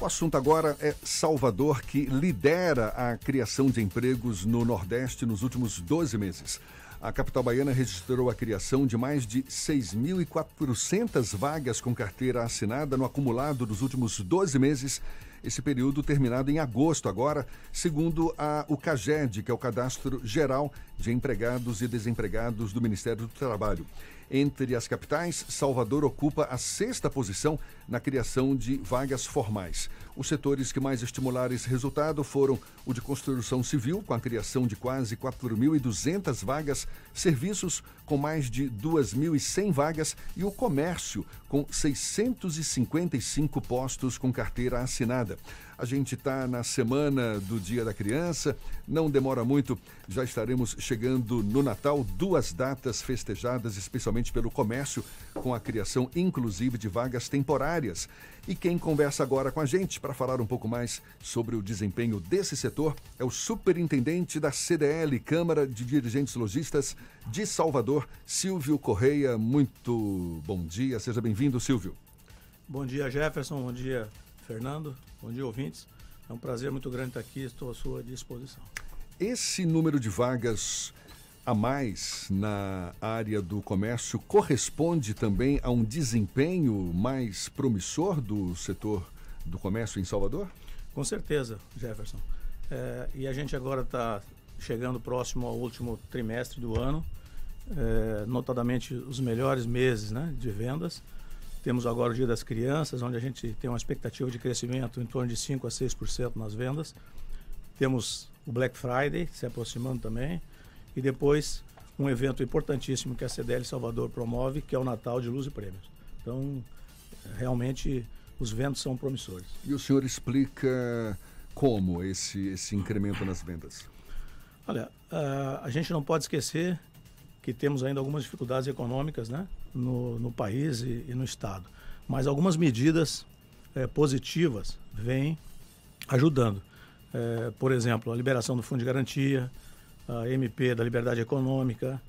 O assunto agora é Salvador, que lidera a criação de empregos no Nordeste nos últimos 12 meses. A capital baiana registrou a criação de mais de 6.400 vagas com carteira assinada no acumulado dos últimos 12 meses esse período terminado em agosto agora, segundo a, o CAGED, que é o Cadastro Geral de Empregados e Desempregados do Ministério do Trabalho. Entre as capitais, Salvador ocupa a sexta posição na criação de vagas formais. Os setores que mais estimularam esse resultado foram o de construção civil, com a criação de quase 4.200 vagas, serviços com mais de 2.100 vagas e o comércio com 655 postos com carteira assinada. A gente está na semana do Dia da Criança, não demora muito, já estaremos chegando no Natal, duas datas festejadas especialmente pelo comércio, com a criação inclusive de vagas temporárias. E quem conversa agora com a gente para falar um pouco mais sobre o desempenho desse setor é o superintendente da CDL, Câmara de Dirigentes Logistas de Salvador, Silvio Correia. Muito bom dia, seja bem-vindo, Silvio. Bom dia, Jefferson. Bom dia, Fernando. Bom dia, ouvintes. É um prazer muito grande estar aqui, estou à sua disposição. Esse número de vagas a mais na área do comércio corresponde também a um desempenho mais promissor do setor do comércio em Salvador? Com certeza, Jefferson. É, e a gente agora está chegando próximo ao último trimestre do ano, é, notadamente os melhores meses né, de vendas. Temos agora o Dia das Crianças, onde a gente tem uma expectativa de crescimento em torno de 5 a 6% nas vendas. Temos o Black Friday se aproximando também. E depois um evento importantíssimo que a CDL Salvador promove, que é o Natal de Luz e Prêmios. Então, realmente, os ventos são promissores. E o senhor explica como esse, esse incremento nas vendas? Olha, a, a gente não pode esquecer que temos ainda algumas dificuldades econômicas né, no, no país e, e, no Estado. Mas algumas medidas é, positivas vêm ajudando. É, por exemplo, a liberação do Fundo de Garantia, a MP da Liberdade Econômica,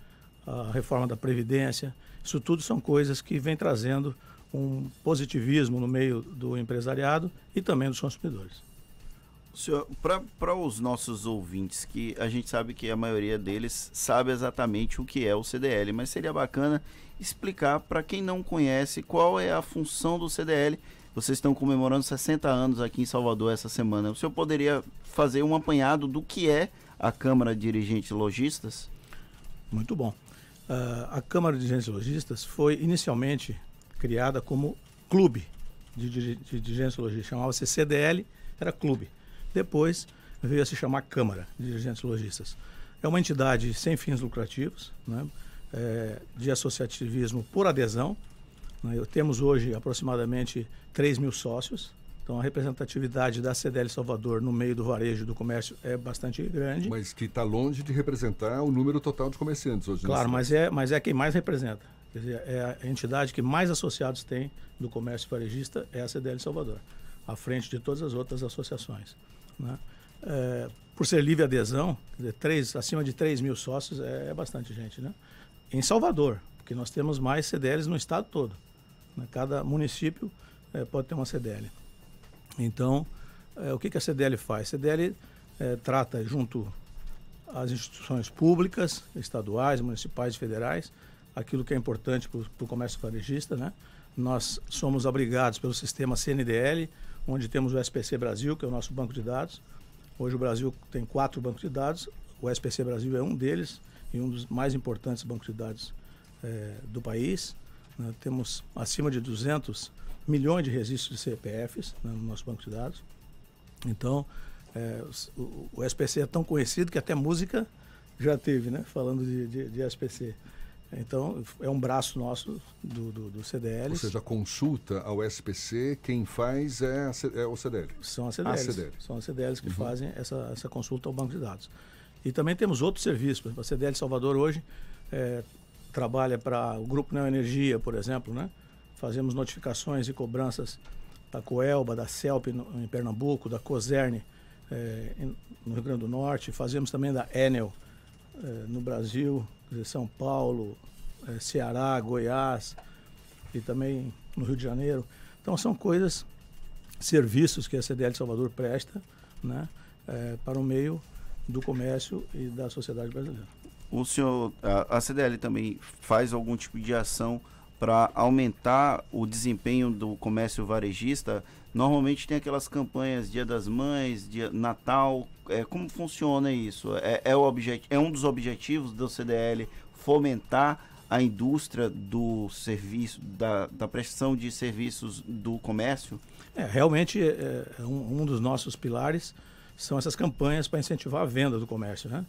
a reforma da Previdência. Isso tudo são coisas que vêm trazendo um positivismo no meio do empresariado e também dos consumidores. Para os nossos ouvintes, que a gente sabe que a maioria deles sabe exatamente o que é o CDL, mas seria bacana explicar para quem não conhece qual é a função do CDL. Vocês estão comemorando 60 anos aqui em Salvador essa semana. O senhor poderia fazer um apanhado do que é a Câmara de Dirigentes Logistas? Muito bom. Uh, a Câmara de Dirigentes Logistas foi inicialmente criada como clube de, de, de dirigentes logistas. Chamava-se CDL, era clube. Depois veio a se chamar Câmara de Dirigentes Logistas. É uma entidade sem fins lucrativos, né? é, de associativismo por adesão. Né? Temos hoje aproximadamente 3 mil sócios. Então a representatividade da CDL Salvador no meio do varejo do comércio é bastante grande. Mas que está longe de representar o número total de comerciantes hoje. Claro, mas é, mas é quem mais representa. Quer dizer, é a entidade que mais associados tem do comércio varejista é a CDL Salvador, à frente de todas as outras associações. Né? É, por ser livre adesão, dizer, três, acima de 3 mil sócios é, é, bastante gente. Né? Em Salvador, porque nós temos mais CDLs no estado todo. Né? Cada município é, pode ter uma CDL. Então, é, o que, que a CDL faz? A CDL é, trata junto às instituições públicas, estaduais, municipais e federais, aquilo que é importante para o comércio varejista. Né? Nós somos abrigados pelo sistema CNDL, onde temos o SPC Brasil, que é o nosso banco de dados. Hoje o Brasil tem quatro bancos de dados, o SPC Brasil é um deles e um dos mais importantes bancos de dados é, do país. Né? Temos acima de 200 milhões de registros de CPFs né, no nosso banco de dados. Então, é, o, o, SPC é tão conhecido que até música já teve, né? Falando de, de, de SPC. Então, é um braço nosso do, do, do CDL. Ou seja, a consulta ao SPC, quem faz é, a, é o CDL. São as CDLs. CDL. São as CDLs que uhum. fazem essa, essa consulta ao banco de dados. E também temos outros serviços. Por exemplo, a CDL Salvador hoje é, trabalha para o Grupo Neoenergia, por exemplo, né? Fazemos notificações e cobranças da Coelba, da CELP no, em Pernambuco, da COSERN é, no Rio Grande do Norte. Fazemos também da Enel no Brasil, São Paulo, é, Ceará, Goiás e também no Rio de Janeiro. Então são coisas serviços que a CDL Salvador presta né, é, para o meio do comércio e da sociedade brasileira. O senhor, a CDL também faz algum tipo de ação para aumentar o desempenho do comércio varejista? Normalmente tem aquelas campanhas Dia das Mães, Dia Natal. É, como funciona isso? É, é, o é um dos objetivos do CDL fomentar a indústria do serviço, da, da prestação de serviços do comércio? É, realmente é, é um, um, dos nossos pilares são essas campanhas para incentivar a venda do comércio. Né?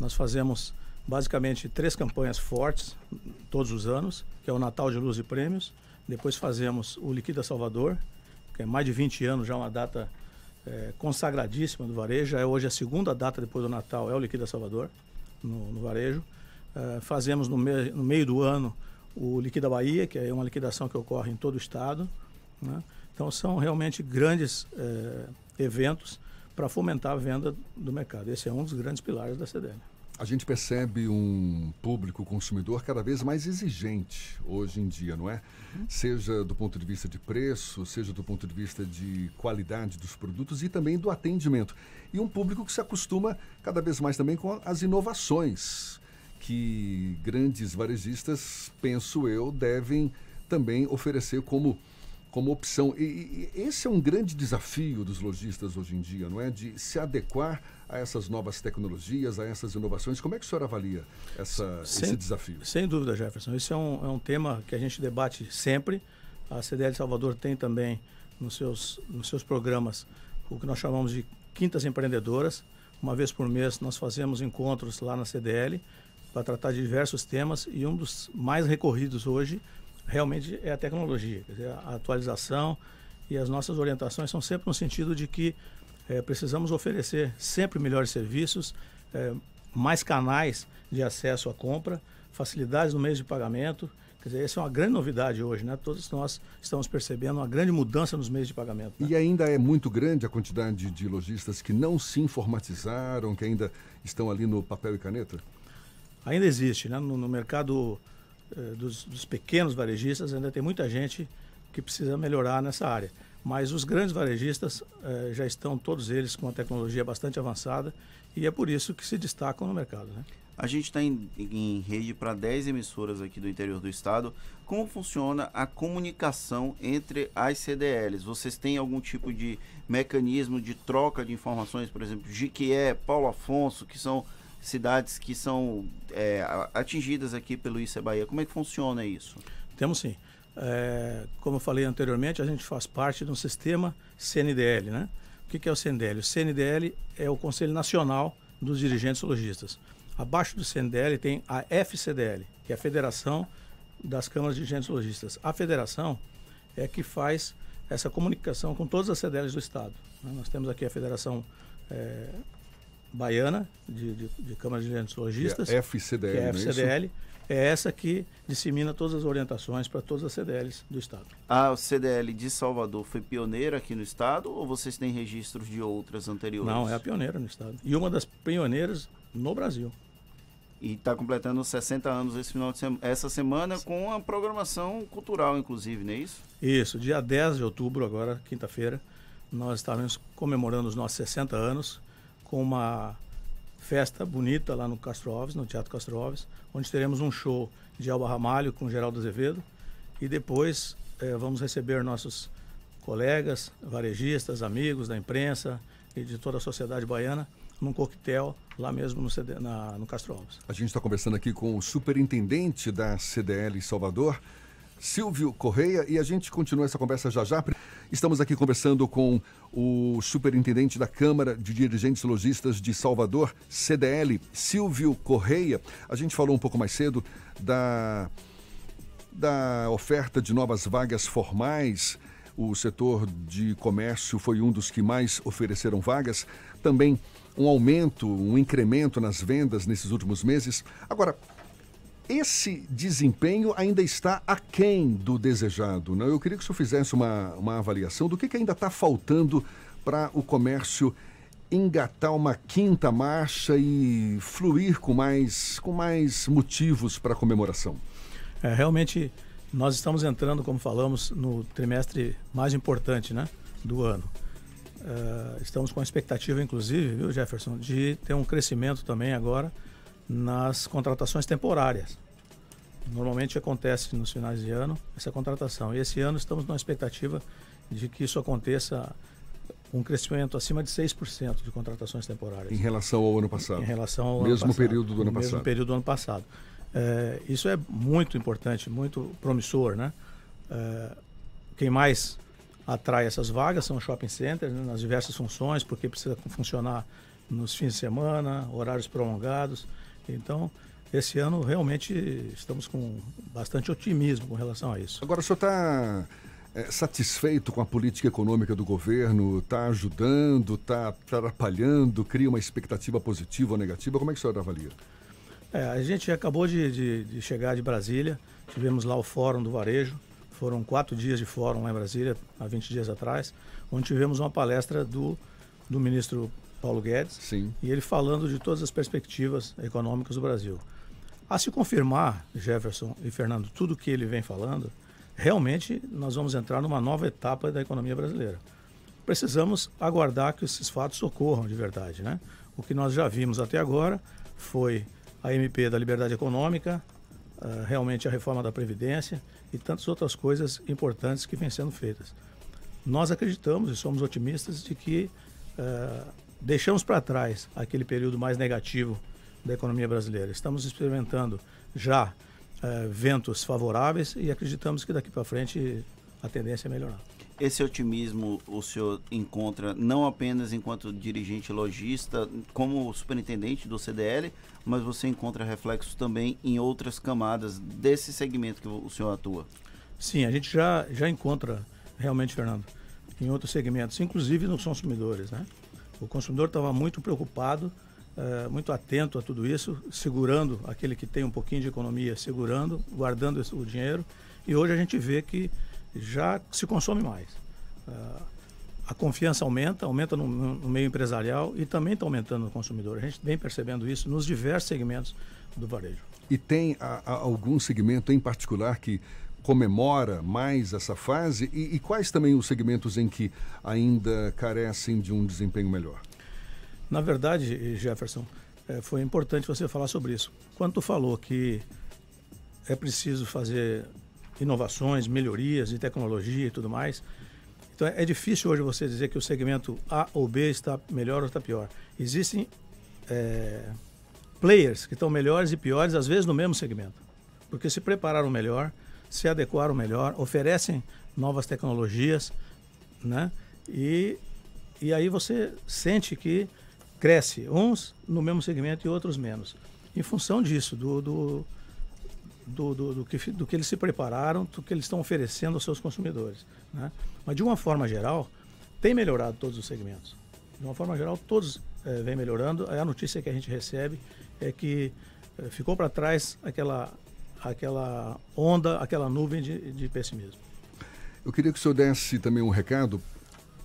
Nós fazemos basicamente três campanhas fortes todos os anos, que é o Natal de Luz e Prêmios, depois fazemos o Liquida Salvador, que é mais de 20 anos, já uma data é, consagradíssima do varejo, é hoje a segunda data depois do Natal, é o Liquida Salvador, no, no varejo. Uh, fazemos no, me no, meio do ano o Liquida Bahia, que é uma liquidação que ocorre em todo o estado. Né? Então são realmente grandes uh, eventos para fomentar a venda do mercado. Esse é um dos grandes pilares da CDL. A gente percebe um público consumidor cada vez mais exigente hoje em dia, não é? Seja do ponto de vista de preço, seja do ponto de vista de qualidade dos produtos e também do atendimento. E um público que se acostuma cada vez mais também com as inovações que grandes varejistas, penso eu, devem também oferecer como, como opção. E, e, esse é um grande desafio dos lojistas hoje em dia, não é? De se adequar a essas novas tecnologias, a essas inovações. Como é que o senhor avalia essa, sem, esse desafio? Sem dúvida, Jefferson. Esse é um, é um tema que a gente debate sempre. A CDL Salvador tem também nos seus, nos seus programas o que nós chamamos de quintas empreendedoras. Uma vez por mês nós fazemos encontros lá na CDL para tratar de diversos temas e um dos mais recorridos hoje realmente é a tecnologia, dizer, a atualização e as nossas orientações são sempre no sentido de que é, precisamos oferecer sempre melhores serviços, é, mais canais de acesso à compra, facilidades no meio de pagamento. Quer dizer, essa é uma grande novidade hoje, né? Todos nós estamos percebendo uma grande mudança nos meios de pagamento. Né? E ainda é muito grande a quantidade de lojistas que não se informatizaram, que ainda estão ali no papel e caneta? Ainda existe, né? No, no mercado dos, dos pequenos varejistas ainda tem muita gente que precisa melhorar nessa área. Mas os grandes varejistas eh, já estão todos eles com uma tecnologia bastante avançada e é por isso que se destacam no mercado. Né? A gente está em, em, rede para 10 emissoras aqui do interior do estado. Como funciona a comunicação entre as CDLs? Vocês têm algum tipo de mecanismo de troca de informações, por exemplo, Jiquié, Paulo Afonso, que são cidades que são é, atingidas aqui pelo ICE Bahia? Como é que funciona isso? Temos sim. É, como eu falei anteriormente, a gente faz parte de um sistema CNDL, né? O que, é o CNDL? O CNDL é o Conselho Nacional dos Dirigentes Logistas. Abaixo do CNDL tem a FCDL, que é a Federação das Câmaras de Dirigentes Logistas. A federação é que faz essa comunicação com todas as CDLs do Estado. Né? Nós temos aqui a Federação é, Baiana de, de, de Câmaras de Dirigentes Logistas, que é a FCDL, que é a FCDL é essa que dissemina todas as orientações para todas as CDLs do Estado. A CDL de Salvador foi pioneira aqui no Estado ou vocês têm registros de outras anteriores? Não, é a pioneira no Estado. E uma das pioneiras no Brasil. E está completando 60 anos esse final de semana, essa semana com a programação cultural, inclusive, não é isso? Isso, dia 10 de outubro, agora, quinta-feira, nós estávamos comemorando os nossos 60 anos com uma festa bonita lá no Castro Alves, no Teatro Castro Alves, onde teremos um show de Alba Ramalho com Geraldo Azevedo e depois eh, vamos receber nossos colegas, varejistas, amigos da imprensa e de toda a sociedade baiana num coquetel lá mesmo no, CD, na, no Castro Alves. A gente está conversando aqui com o superintendente da CDL Salvador, Silvio Correia, e a gente continua essa conversa já já. Estamos aqui conversando com o superintendente da Câmara de Dirigentes Logistas de Salvador, CDL, Silvio Correia. A gente falou um pouco mais cedo da, da oferta de novas vagas formais. O setor de comércio foi um dos que mais ofereceram vagas. Também um aumento, um incremento nas vendas nesses últimos meses. Agora, esse desempenho ainda está aquém do desejado. Né? Eu queria que o senhor fizesse uma, uma avaliação do que, que ainda está faltando para o comércio engatar uma quinta marcha e fluir com mais, com mais motivos para a comemoração. É, realmente, nós estamos entrando, como falamos, no trimestre mais importante, né? do ano. Uh, estamos com a expectativa, inclusive, viu, Jefferson, de ter um crescimento também agora nas contratações temporárias. Normalmente acontece nos finais de ano essa contratação. E esse ano estamos na expectativa de que isso aconteça um crescimento acima de 6% de contratações temporárias. Em relação ao ano passado? Em relação ao mesmo ano período do ano mesmo passado. Mesmo período do ano passado. É, isso é muito importante, muito promissor, né? É, quem mais atrai essas vagas são os shopping centers, né, nas diversas funções, porque precisa funcionar nos fins de semana, horários prolongados. Então, esse ano realmente estamos com bastante otimismo com relação a isso. Agora, o senhor está é, satisfeito com a política econômica do governo? Está ajudando? Está atrapalhando? Cria uma expectativa positiva ou negativa? Como é que o senhor avalia? É, a gente acabou de, de, de, chegar de Brasília, tivemos lá o Fórum do Varejo, foram quatro dias de fórum lá em Brasília, há 20 dias atrás, onde tivemos uma palestra do, do ministro Paulo Guedes, Sim. e ele falando de todas as perspectivas econômicas do Brasil. A se confirmar, Jefferson e Fernando, tudo que ele vem falando, realmente nós vamos entrar numa nova etapa da economia brasileira. Precisamos aguardar que esses fatos ocorram de verdade. Né? O que nós já vimos até agora foi a MP da Liberdade Econômica, uh, realmente a reforma da Previdência e tantas outras coisas importantes que vêm sendo feitas. Nós acreditamos e somos otimistas de que uh, deixamos para trás aquele período mais negativo da economia brasileira. Estamos experimentando já uh, ventos favoráveis e acreditamos que daqui para frente a tendência é melhorar. Esse otimismo o senhor encontra não apenas enquanto dirigente lojista, como superintendente do CDL, mas você encontra reflexos também em outras camadas desse segmento que o senhor atua? Sim, a gente já, já encontra realmente, Fernando, em outros segmentos, inclusive nos consumidores. Né? O consumidor estava muito preocupado, uh, muito atento a tudo isso, segurando aquele que tem um pouquinho de economia, segurando, guardando o dinheiro. E hoje a gente vê que já se consome mais. Uh, a confiança aumenta, aumenta no, no, meio empresarial e também está aumentando no consumidor. A gente vem percebendo isso nos diversos segmentos do varejo. E tem a, a algum segmento em particular que comemora mais essa fase? E, e, quais também os segmentos em que ainda carecem de um desempenho melhor? Na verdade, Jefferson, é, foi importante você falar sobre isso. Quando tu falou que é preciso fazer inovações, melhorias de tecnologia e tudo mais. Então é difícil hoje você dizer que o segmento A ou B está melhor ou está pior. Existem é, players que estão melhores e piores, às vezes no mesmo segmento, porque se prepararam melhor, se adequaram melhor, oferecem novas tecnologias, né? E, e aí você sente que cresce, uns no mesmo segmento e outros menos. Em função disso, do, do do, do, do, que, do que eles se prepararam, do que eles estão oferecendo aos seus consumidores. Né? Mas, de uma forma geral, tem melhorado todos os segmentos. De uma forma geral, todos é, vêm melhorando. A notícia que a gente recebe é que é, ficou para trás aquela, aquela onda, aquela nuvem de, de pessimismo. Eu queria que o senhor desse também um recado,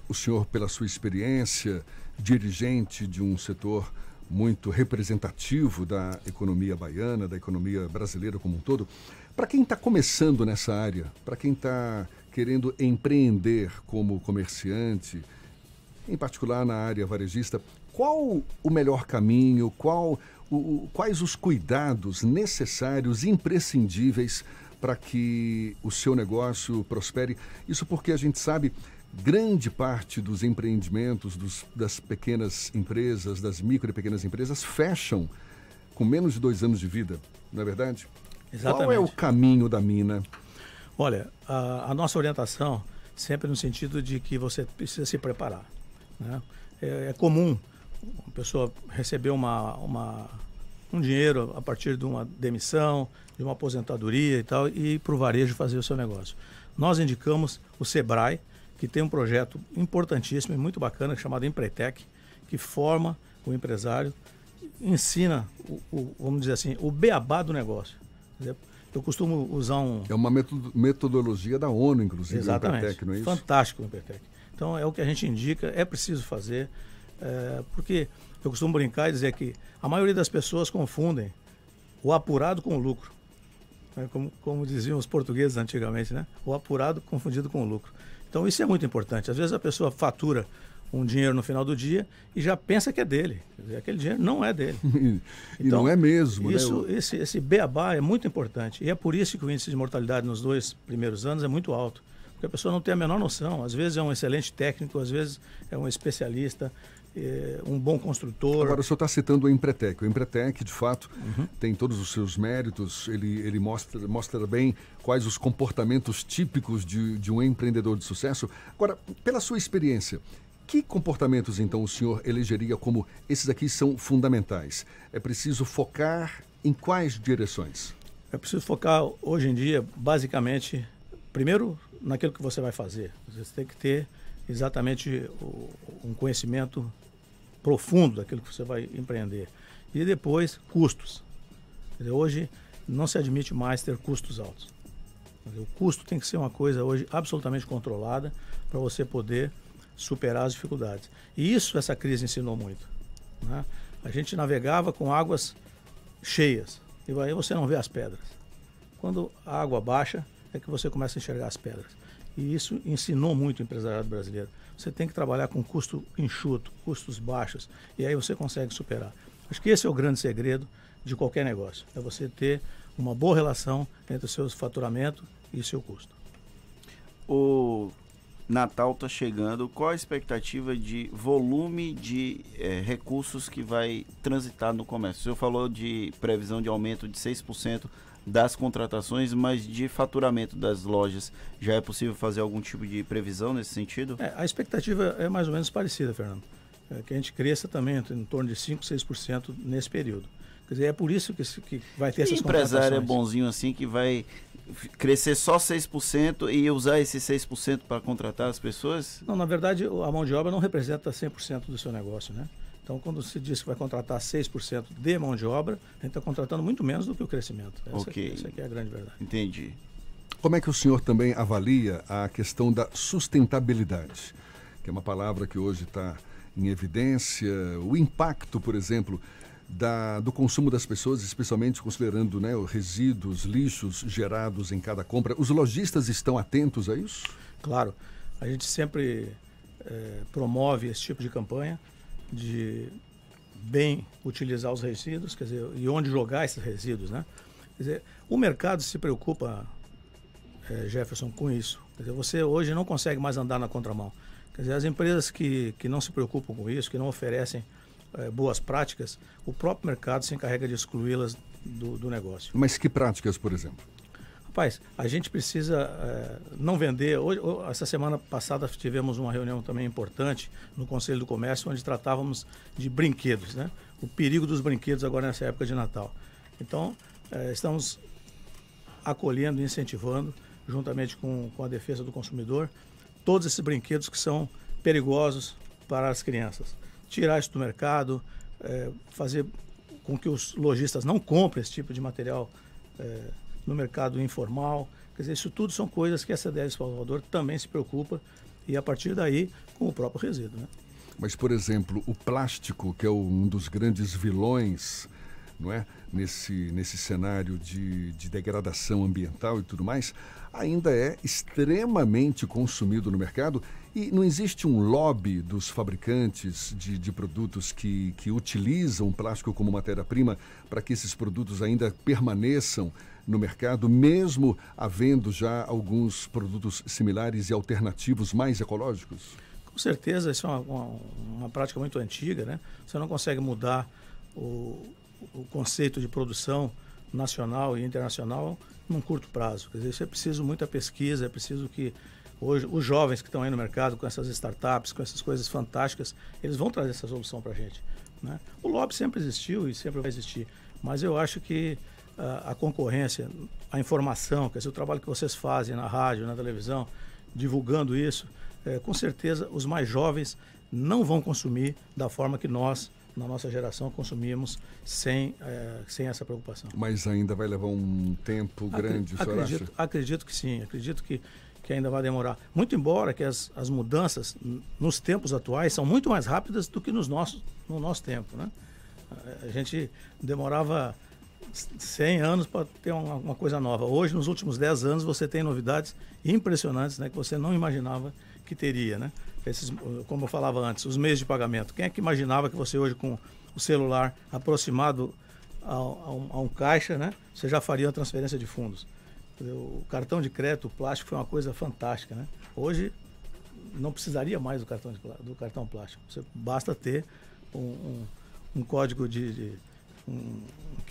o senhor, pela sua experiência, dirigente de um setor muito representativo da economia baiana, da economia brasileira como um todo. Para quem está começando nessa área, para quem está querendo empreender como comerciante, em particular na área varejista, qual o melhor caminho, qual, o, quais os cuidados necessários, imprescindíveis para que o seu negócio prospere? Isso porque a gente sabe grande parte dos empreendimentos dos, das pequenas empresas, das micro e pequenas empresas, fecham com menos de dois anos de vida, não é verdade? Exatamente. Qual é o caminho da mina? Olha, a, a nossa orientação sempre no sentido de que você precisa se preparar. Né? É, é, comum uma pessoa receber uma, uma, um dinheiro a partir de uma demissão, de uma aposentadoria e tal, e ir para o varejo fazer o seu negócio. Nós indicamos o SEBRAE, que tem um projeto importantíssimo e muito bacana chamado Empretec, que forma o empresário, ensina, o, o, vamos dizer assim, o beabá do negócio. Eu costumo usar um. É uma metodologia da ONU, inclusive, Exatamente. o Empretec, não é isso? Fantástico o Empretec. Então é o que a gente indica, é preciso fazer, é, porque eu costumo brincar e dizer que a maioria das pessoas confundem o apurado com o lucro. É como, como diziam os portugueses antigamente, né? O apurado confundido com o lucro. Então isso é muito importante. Às vezes a pessoa fatura um dinheiro no final do dia e já pensa que é dele. Dizer, aquele dinheiro não é dele. e então, não é mesmo. Né? Isso, né? esse, esse beabá é muito importante. E é por isso que o índice de mortalidade nos dois primeiros anos é muito alto. Porque a pessoa não tem a menor noção. Às vezes é um excelente técnico, às vezes é um especialista, é um bom construtor. Agora, o senhor está citando o Empretec. O Empretec, de fato, uhum. tem todos os seus méritos. Ele, ele mostra, mostra bem quais os comportamentos típicos de, de um empreendedor de sucesso. Agora, pela sua experiência, que comportamentos, então, o senhor elegeria como esses aqui são fundamentais? É preciso focar em quais direções? É preciso focar, hoje em dia, basicamente, primeiro, naquilo que você vai fazer. Você tem que ter exatamente o, um conhecimento profundo daquilo que você vai empreender. E depois, custos. Dizer, hoje, não se admite mais ter custos altos. Dizer, o custo tem que ser uma coisa hoje absolutamente controlada para você poder superar as dificuldades. E isso essa crise ensinou muito. Né? A gente navegava com águas cheias e aí você não vê as pedras. Quando a água baixa é que você começa a enxergar as pedras. E isso ensinou muito o empresariado brasileiro. Você tem que trabalhar com custo enxuto, custos baixos, e aí você consegue superar. Acho que esse é o grande segredo de qualquer negócio. É você ter uma boa relação entre o seu faturamento e o seu custo. O Natal está chegando, qual a expectativa de volume de é, recursos que vai transitar no comércio? O senhor falou de previsão de aumento de 6% das contratações, mas de faturamento das lojas, já é possível fazer algum tipo de previsão nesse sentido? É, a expectativa é mais ou menos parecida, Fernando. É que a gente cresça também em torno de 5%, 6% nesse período. Quer dizer, é por isso que, que vai ter essas contratações. empresário é bonzinho assim que vai crescer só 6% e usar esse 6% para contratar as pessoas? Não, na verdade, a mão de obra não representa 100% do seu negócio, né? Então, quando se diz que vai contratar 6% de mão de obra, a gente está contratando muito menos do que o crescimento. Essa, ok. Essa aqui é a grande verdade. Entendi. Como é que o senhor também avalia a questão da sustentabilidade? Que é uma palavra que hoje está em evidência. O impacto, por exemplo, da, do consumo das pessoas, especialmente considerando né, os resíduos, lixos gerados em cada compra. Os lojistas estão atentos a isso? Claro. A gente sempre é, promove esse tipo de campanha de bem utilizar os resíduos, quer dizer, e onde jogar esses resíduos, né? Quer dizer, o mercado se preocupa, é, Jefferson, com isso. Quer dizer, você hoje não consegue mais andar na contramão. Quer dizer, as empresas que, que não se preocupam com isso, que não oferecem é, boas práticas, o próprio mercado se encarrega de excluí-las do, do, negócio. Mas que práticas, por exemplo? Rapaz, a gente precisa é, não vender. Hoje, essa semana passada tivemos uma reunião também importante no Conselho do Comércio, onde tratávamos de brinquedos, né? O perigo dos brinquedos agora nessa época de Natal. Então, é, estamos acolhendo e incentivando, juntamente com, com a defesa do consumidor, todos esses brinquedos que são perigosos para as crianças tirar isso do mercado, é, fazer com que os lojistas não comprem esse tipo de material é, no mercado informal. Quer dizer, isso tudo são coisas que a CDL Salvador também se preocupa e a partir daí com o próprio resíduo. Né? Mas, por exemplo, o plástico, que é um dos grandes vilões não é? nesse, nesse cenário de, de degradação ambiental e tudo mais, ainda é extremamente consumido no mercado e não existe um lobby dos fabricantes de, de produtos que, que utilizam plástico como matéria-prima para que esses produtos ainda permaneçam no mercado, mesmo havendo já alguns produtos similares e alternativos mais ecológicos? Com certeza, isso é uma, uma, uma prática muito antiga, né? Você não consegue mudar o, o conceito de produção nacional e internacional num curto prazo. Quer dizer, isso é preciso muita pesquisa, é preciso que hoje os jovens que estão aí no mercado com essas startups, com essas coisas fantásticas, eles vão trazer essa solução para a gente. Né? O lobby sempre existiu e sempre vai existir, mas eu acho que uh, a concorrência, a informação, quer dizer, o trabalho que vocês fazem na rádio, na televisão, divulgando isso, é, com certeza os mais jovens não vão consumir da forma que nós na nossa geração consumíamos sem, é, sem essa preocupação. Mas ainda vai levar um tempo grande, Acre acredito, acha? acredito que sim, acredito que, que ainda vai demorar. Muito embora que as, as mudanças nos tempos atuais são muito mais rápidas do que nos nossos, no nosso tempo. Né? A gente demorava 100 anos para ter uma, uma, coisa nova. Hoje, nos últimos 10 anos, você tem novidades impressionantes né, que você não imaginava que teria. Né? Esses, como eu falava antes, os meios de pagamento. Quem é que imaginava que você hoje, com o celular aproximado a, a, um, a um, caixa, né, você já faria uma transferência de fundos? O cartão de crédito, o plástico, foi uma coisa fantástica. Né? Hoje, não precisaria mais do cartão, de, do cartão plástico. Você basta ter um, um, um código de, de um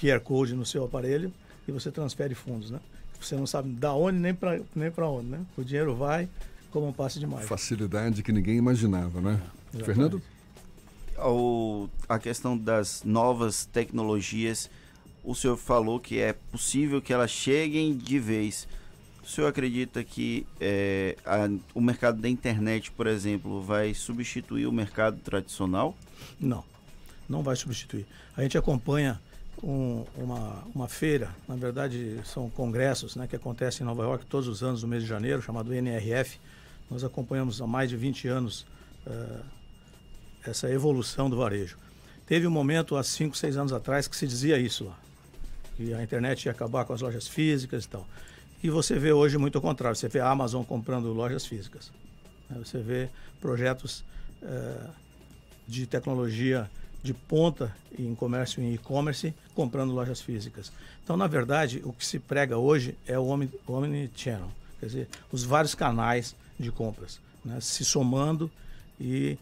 QR Code no seu aparelho e você transfere fundos, né? Você não sabe da onde nem para nem para onde, né? O dinheiro vai como um passe de mágica. Facilidade que ninguém imaginava, né? É, Fernando? O, a questão das novas tecnologias, o senhor falou que é possível que elas cheguem de vez. O senhor acredita que é, a, o mercado da internet, por exemplo, vai substituir o mercado tradicional? Não, não vai substituir. A gente acompanha um, uma, uma feira, na verdade são congressos né, que acontecem em Nova York todos os anos, no mês de janeiro, chamado NRF. Nós acompanhamos há mais de 20 anos uh, essa evolução do varejo. Teve um momento, há 5, 6 anos atrás, que se dizia isso lá, que a internet ia acabar com as lojas físicas e tal. E você vê hoje muito ao contrário, você vê a Amazon comprando lojas físicas. Né, você vê projetos uh, de tecnologia de ponta em comércio em e-commerce comprando lojas físicas. Então, na verdade, o que se prega hoje é o omnichannel, quer dizer, os vários canais de compras, né, se somando e,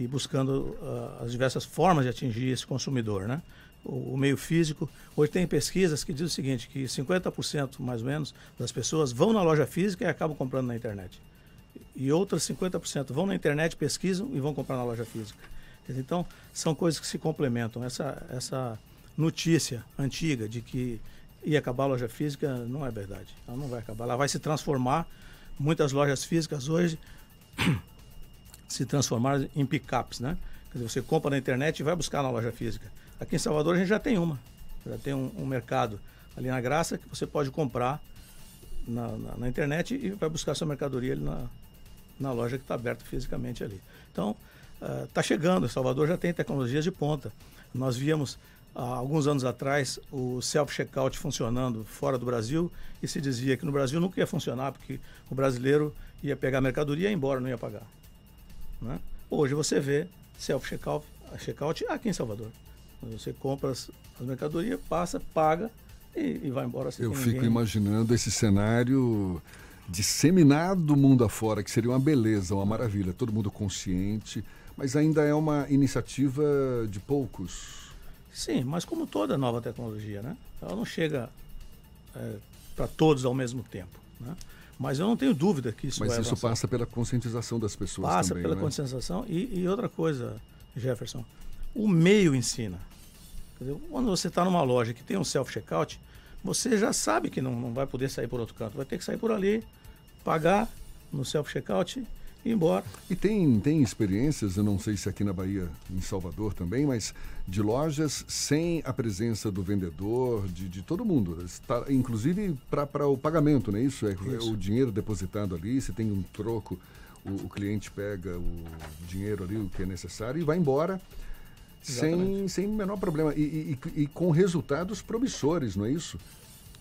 e buscando uh, as diversas formas de atingir esse consumidor. Né? O, meio físico, hoje tem pesquisas que dizem o seguinte, que 50% mais ou menos das pessoas vão na loja física e acabam comprando na internet. E outras 50% vão na internet, pesquisam e vão comprar na loja física. Então, são coisas que se complementam. Essa, essa notícia antiga de que ia acabar a loja física não é verdade. Ela não vai acabar. Ela vai se transformar. Muitas lojas físicas hoje se transformaram em pickups, né? Quer dizer, você compra na internet e vai buscar na loja física. Aqui em Salvador a gente já tem uma. Já tem um, um mercado ali na Graça que você pode comprar na, na, na internet e vai buscar sua mercadoria ali na, na loja que está aberta fisicamente ali. Então, está uh, chegando. Salvador já tem tecnologias de ponta. Nós víamos há alguns anos atrás o self-checkout funcionando fora do Brasil e se dizia que no Brasil nunca ia funcionar porque o brasileiro ia pegar a mercadoria e embora, não ia pagar. Né? Hoje você vê self-checkout checkout aqui em Salvador. Você compra as, as mercadorias, passa, paga e, e vai embora. Eu fico ninguém... imaginando esse cenário disseminado mundo afora, que seria uma beleza, uma maravilha, todo mundo consciente, mas ainda é uma iniciativa de poucos. Sim, mas como toda nova tecnologia, né? Ela não chega é, para todos ao mesmo tempo, né? Mas eu não tenho dúvida que isso Mas isso passa pela conscientização das pessoas passa também, pela né? conscientização e, e, outra coisa, Jefferson, o meio ensina. Dizer, quando você está numa loja que tem um self-checkout, você já sabe que não, não vai poder sair por outro canto, vai ter que sair por ali, pagar no self-checkout e ir embora. E tem, tem experiências, eu não sei se aqui na Bahia, em Salvador também, mas de lojas sem a presença do vendedor, de, de todo mundo, está, inclusive para o pagamento, não é isso? É, é, o dinheiro depositado ali, se tem um troco, o, o, cliente pega o dinheiro ali, o que é necessário, e vai embora. Sem, sem o menor problema. E, e, e com resultados promissores, não é isso?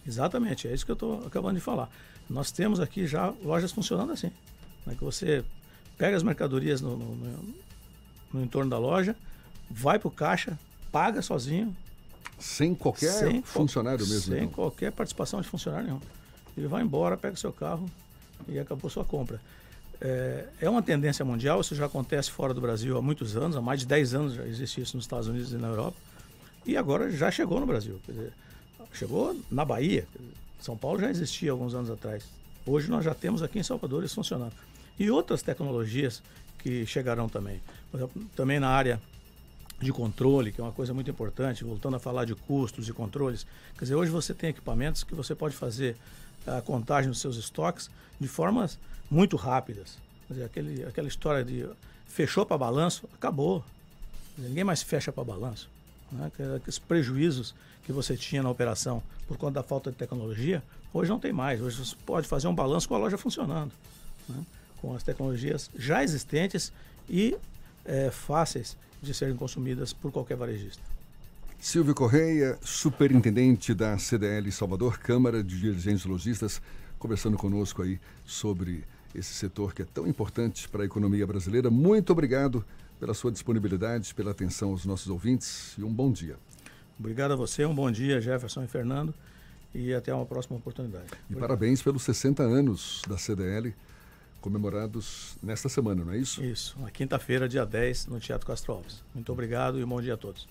Exatamente, é isso que eu estou acabando de falar. Nós temos aqui já lojas funcionando assim. Né, que você pega as mercadorias no, no, no, no entorno da loja, vai para o caixa, paga sozinho. Sem qualquer sem funcionário mesmo? Sem então. qualquer participação de funcionário nenhum. Ele vai embora, pega seu carro e acabou sua compra. É, é, uma tendência mundial, isso já acontece fora do Brasil há muitos anos, há mais de 10 anos já existe isso nos Estados Unidos e na Europa. E agora já chegou no Brasil. Dizer, chegou na Bahia. São Paulo já existia alguns anos atrás. Hoje nós já temos aqui em Salvador isso funcionando. E outras tecnologias que chegarão também. Também na área de controle, que é uma coisa muito importante, voltando a falar de custos e controles. Quer dizer, hoje você tem equipamentos que você pode fazer a contagem dos seus estoques de formas muito rápidas. Quer dizer, aquele, aquela história de fechou para balanço, acabou. Dizer, ninguém mais fecha para balanço. Né? Aqueles prejuízos que você tinha na operação por conta da falta de tecnologia, hoje não tem mais. Hoje você pode fazer um balanço com a loja funcionando, né? com as tecnologias já existentes e é, fáceis de serem consumidas por qualquer varejista. Silvio Correia, superintendente da CDL Salvador, Câmara de Dirigentes Logistas, conversando conosco aí sobre esse setor que é tão importante para a economia brasileira. Muito obrigado pela sua disponibilidade, pela atenção aos nossos ouvintes e um bom dia. Obrigado a você, um bom dia, Jefferson e Fernando, e até uma próxima oportunidade. E parabéns pelos 60 anos da CDL, comemorados nesta semana, não é isso? Isso, na quinta-feira, dia 10, no Teatro Castro Alves. Muito obrigado e um bom dia a todos.